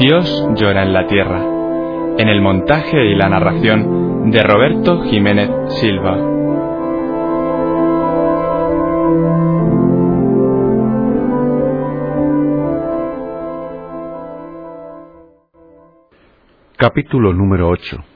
Dios llora en la tierra, en el montaje y la narración de Roberto Jiménez Silva. Capítulo número 8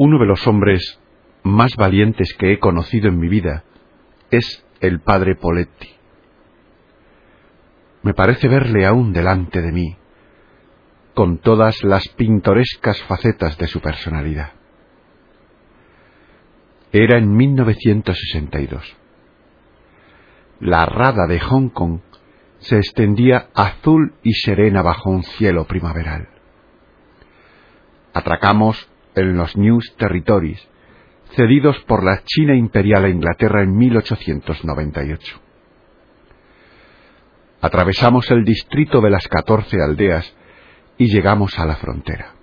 Uno de los hombres más valientes que he conocido en mi vida es el padre Poletti. Me parece verle aún delante de mí, con todas las pintorescas facetas de su personalidad. Era en 1962. La rada de Hong Kong se extendía azul y serena bajo un cielo primaveral. Atracamos en los News Territories, cedidos por la China imperial a Inglaterra en 1898. Atravesamos el distrito de las catorce aldeas y llegamos a la frontera.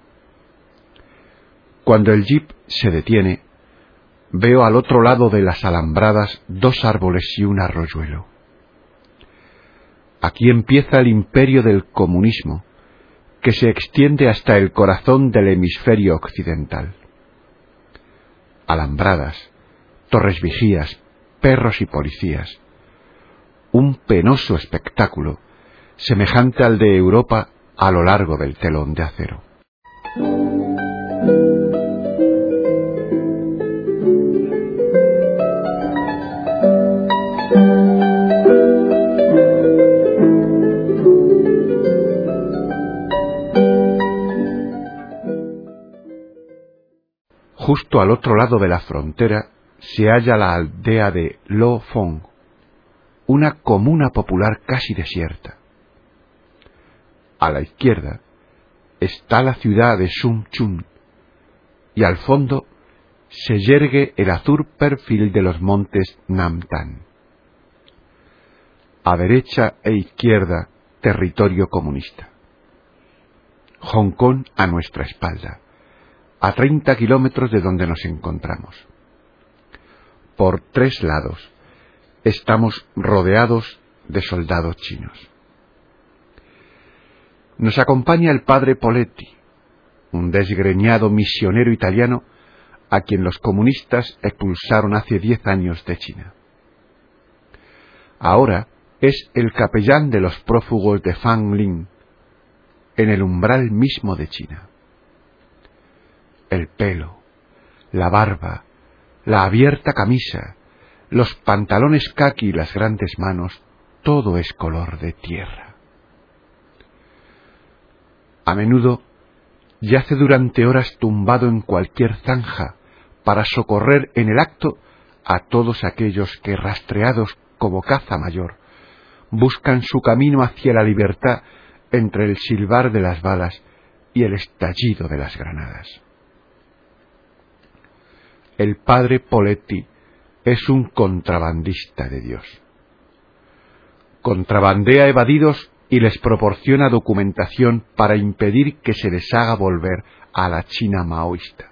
Cuando el jeep se detiene, veo al otro lado de las alambradas dos árboles y un arroyuelo. Aquí empieza el imperio del comunismo, que se extiende hasta el corazón del hemisferio occidental. Alambradas, torres vigías, perros y policías. Un penoso espectáculo, semejante al de Europa a lo largo del telón de acero. Justo al otro lado de la frontera se halla la aldea de Lo Fong, una comuna popular casi desierta. A la izquierda está la ciudad de Sum Chun y al fondo se yergue el azul perfil de los montes Namtan. A derecha e izquierda, territorio comunista. Hong Kong a nuestra espalda a 30 kilómetros de donde nos encontramos. Por tres lados estamos rodeados de soldados chinos. Nos acompaña el padre Poletti, un desgreñado misionero italiano a quien los comunistas expulsaron hace diez años de China. Ahora es el capellán de los prófugos de Fanglin, en el umbral mismo de China el pelo, la barba, la abierta camisa, los pantalones caqui y las grandes manos, todo es color de tierra. A menudo yace durante horas tumbado en cualquier zanja para socorrer en el acto a todos aquellos que, rastreados como caza mayor, buscan su camino hacia la libertad entre el silbar de las balas y el estallido de las granadas el padre Poletti es un contrabandista de Dios. Contrabandea evadidos y les proporciona documentación para impedir que se les haga volver a la China maoísta.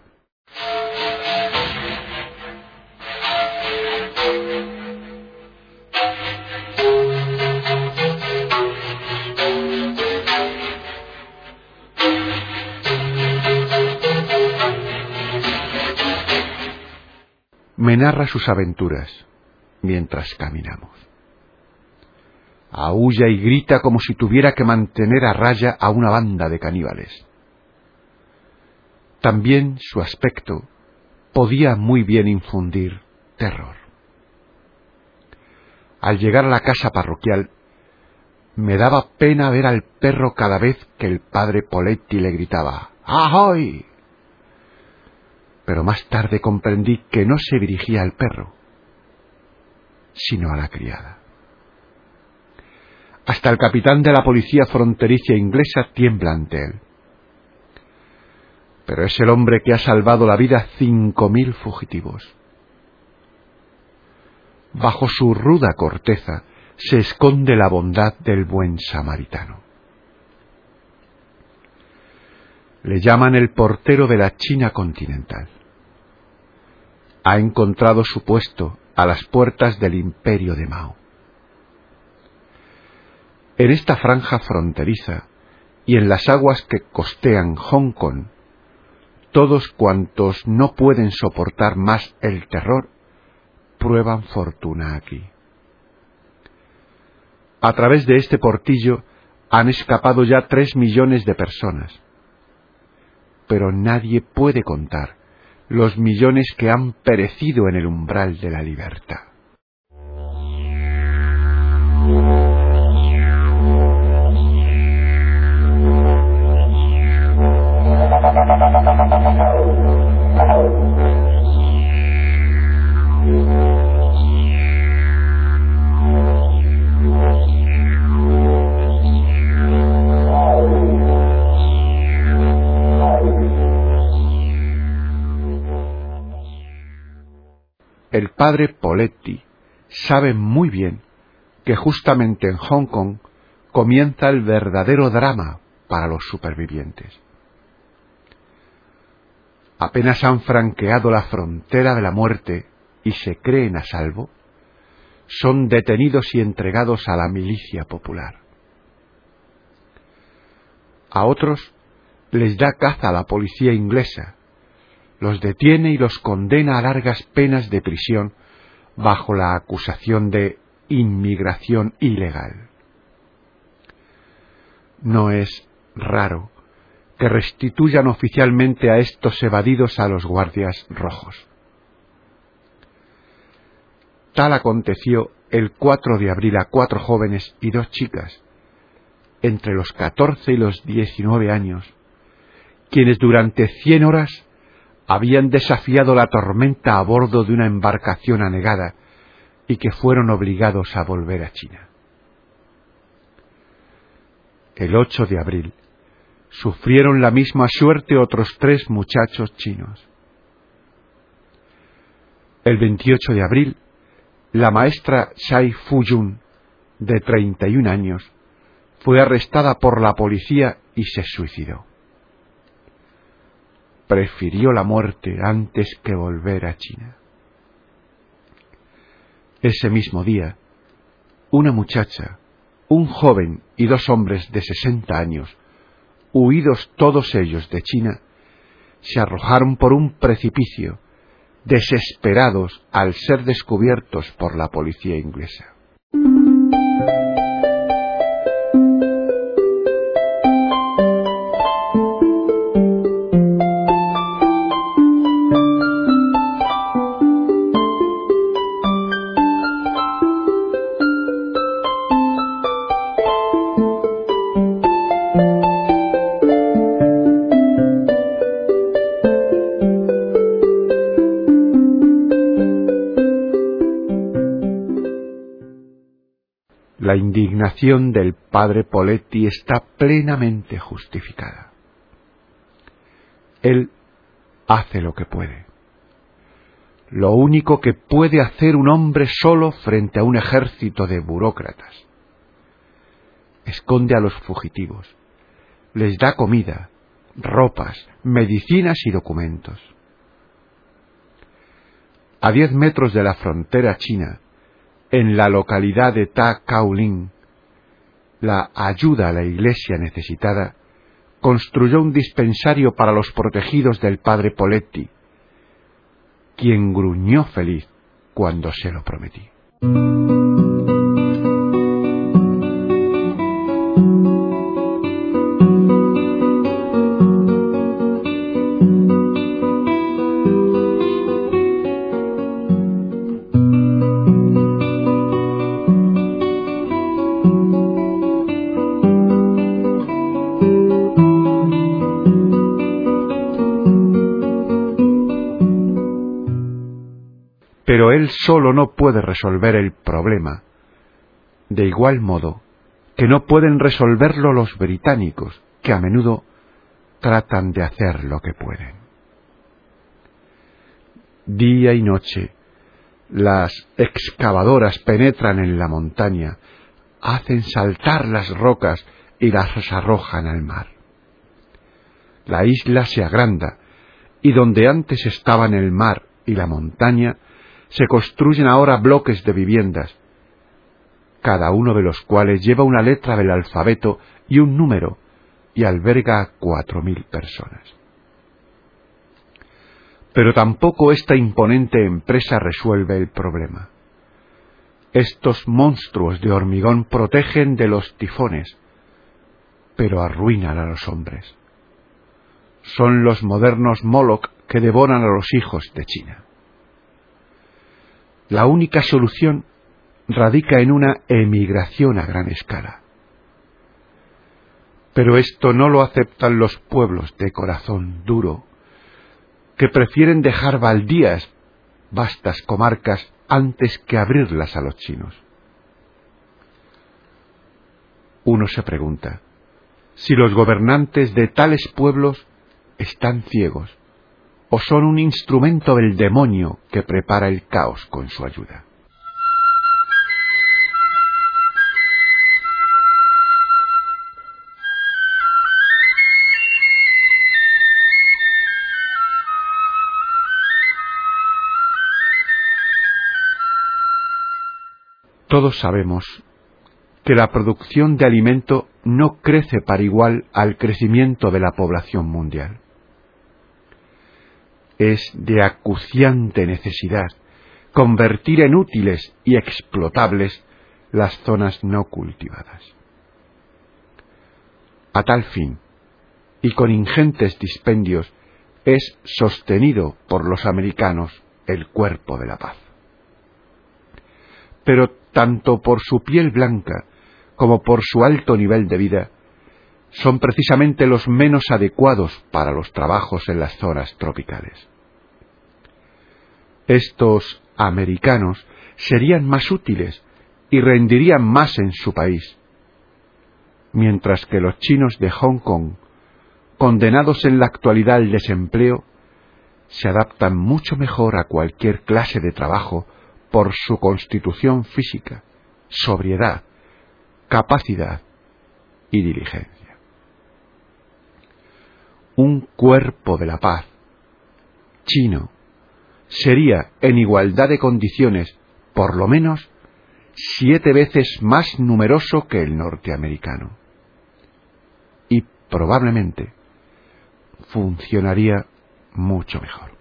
Me narra sus aventuras mientras caminamos. Aúlla y grita como si tuviera que mantener a raya a una banda de caníbales. También su aspecto podía muy bien infundir terror. al llegar a la casa parroquial, me daba pena ver al perro cada vez que el padre Poletti le gritaba ¡Ahoy! Pero más tarde comprendí que no se dirigía al perro, sino a la criada. Hasta el capitán de la policía fronteriza inglesa tiembla ante él. Pero es el hombre que ha salvado la vida a cinco mil fugitivos. Bajo su ruda corteza se esconde la bondad del buen samaritano. Le llaman el portero de la China continental. Ha encontrado su puesto a las puertas del imperio de Mao. En esta franja fronteriza y en las aguas que costean Hong Kong, todos cuantos no pueden soportar más el terror prueban fortuna aquí. A través de este portillo han escapado ya tres millones de personas, pero nadie puede contar los millones que han perecido en el umbral de la libertad. El padre Poletti sabe muy bien que justamente en Hong Kong comienza el verdadero drama para los supervivientes apenas han franqueado la frontera de la muerte y se creen a salvo, son detenidos y entregados a la milicia popular. A otros les da caza la policía inglesa, los detiene y los condena a largas penas de prisión bajo la acusación de inmigración ilegal. No es raro que restituyan oficialmente a estos evadidos a los guardias rojos. Tal aconteció el 4 de abril a cuatro jóvenes y dos chicas, entre los 14 y los 19 años, quienes durante cien horas habían desafiado la tormenta a bordo de una embarcación anegada y que fueron obligados a volver a China. El 8 de abril, sufrieron la misma suerte otros tres muchachos chinos. El 28 de abril, la maestra Shai Fuyun, de 31 años, fue arrestada por la policía y se suicidó. Prefirió la muerte antes que volver a China. Ese mismo día, una muchacha, un joven y dos hombres de 60 años huidos todos ellos de China, se arrojaron por un precipicio, desesperados al ser descubiertos por la policía inglesa. La indignación del padre Poletti está plenamente justificada. Él hace lo que puede. Lo único que puede hacer un hombre solo frente a un ejército de burócratas. Esconde a los fugitivos, les da comida, ropas, medicinas y documentos. A diez metros de la frontera china, en la localidad de Ta Kaolin, la ayuda a la iglesia necesitada, construyó un dispensario para los protegidos del padre Poletti, quien gruñó feliz cuando se lo prometí. Él solo no puede resolver el problema, de igual modo que no pueden resolverlo los británicos, que a menudo tratan de hacer lo que pueden. Día y noche, las excavadoras penetran en la montaña, hacen saltar las rocas y las arrojan al mar. La isla se agranda, y donde antes estaban el mar y la montaña, se construyen ahora bloques de viviendas, cada uno de los cuales lleva una letra del alfabeto y un número, y alberga a cuatro mil personas. Pero tampoco esta imponente empresa resuelve el problema. Estos monstruos de hormigón protegen de los tifones, pero arruinan a los hombres. Son los modernos Moloch que devoran a los hijos de China. La única solución radica en una emigración a gran escala. Pero esto no lo aceptan los pueblos de corazón duro, que prefieren dejar baldías vastas comarcas antes que abrirlas a los chinos. Uno se pregunta si los gobernantes de tales pueblos están ciegos o son un instrumento del demonio que prepara el caos con su ayuda. Todos sabemos que la producción de alimento no crece para igual al crecimiento de la población mundial. Es de acuciante necesidad convertir en útiles y explotables las zonas no cultivadas. A tal fin, y con ingentes dispendios, es sostenido por los americanos el cuerpo de la paz. Pero tanto por su piel blanca como por su alto nivel de vida, son precisamente los menos adecuados para los trabajos en las zonas tropicales. Estos americanos serían más útiles y rendirían más en su país, mientras que los chinos de Hong Kong, condenados en la actualidad al desempleo, se adaptan mucho mejor a cualquier clase de trabajo por su constitución física, sobriedad, capacidad y diligencia. Un cuerpo de la paz chino sería en igualdad de condiciones por lo menos siete veces más numeroso que el norteamericano y probablemente funcionaría mucho mejor.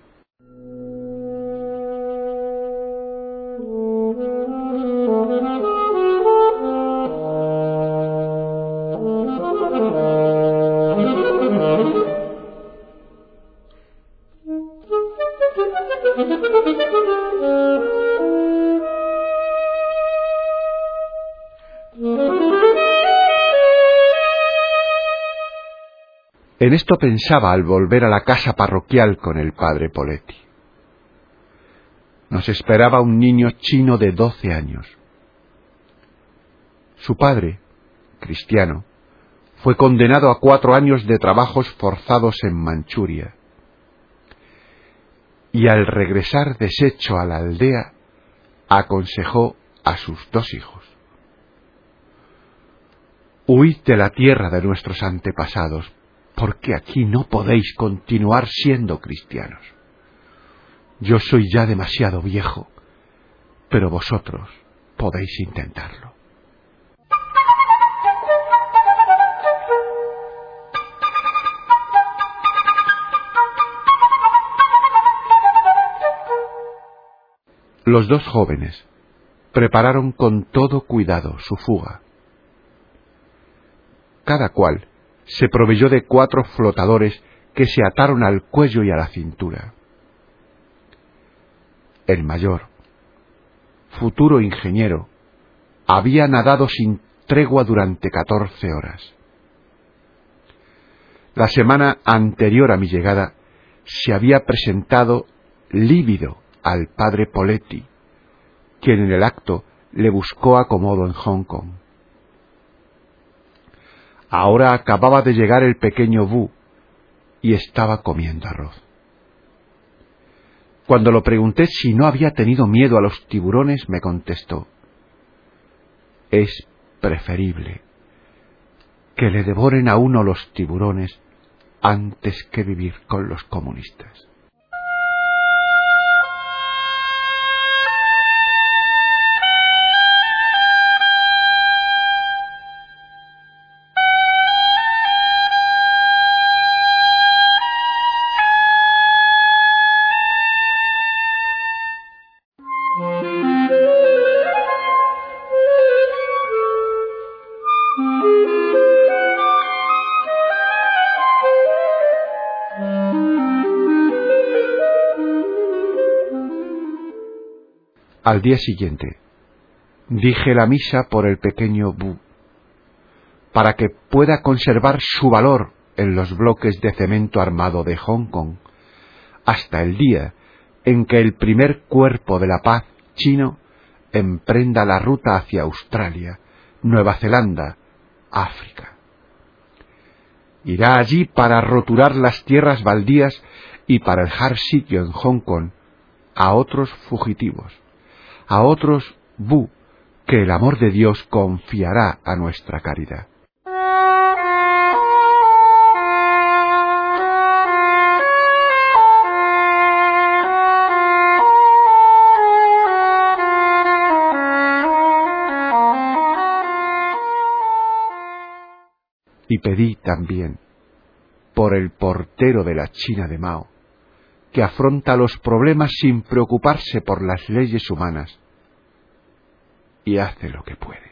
En esto pensaba al volver a la casa parroquial con el padre Poletti. Nos esperaba un niño chino de doce años. Su padre, cristiano, fue condenado a cuatro años de trabajos forzados en Manchuria. Y al regresar deshecho a la aldea, aconsejó a sus dos hijos. Huid de la tierra de nuestros antepasados, porque aquí no podéis continuar siendo cristianos. Yo soy ya demasiado viejo, pero vosotros podéis intentarlo. Los dos jóvenes prepararon con todo cuidado su fuga. Cada cual se proveyó de cuatro flotadores que se ataron al cuello y a la cintura. El mayor, futuro ingeniero, había nadado sin tregua durante catorce horas. La semana anterior a mi llegada se había presentado lívido al padre Poletti, quien en el acto le buscó acomodo en Hong Kong. Ahora acababa de llegar el pequeño Bu y estaba comiendo arroz. Cuando lo pregunté si no había tenido miedo a los tiburones, me contestó, es preferible que le devoren a uno los tiburones antes que vivir con los comunistas. Al día siguiente, dije la misa por el pequeño Bu, para que pueda conservar su valor en los bloques de cemento armado de Hong Kong, hasta el día en que el primer cuerpo de la paz chino emprenda la ruta hacia Australia, Nueva Zelanda, África. Irá allí para roturar las tierras baldías y para dejar sitio en Hong Kong a otros fugitivos a otros bu, que el amor de Dios confiará a nuestra caridad. Y pedí también por el portero de la China de Mao, que afronta los problemas sin preocuparse por las leyes humanas y hace lo que puede.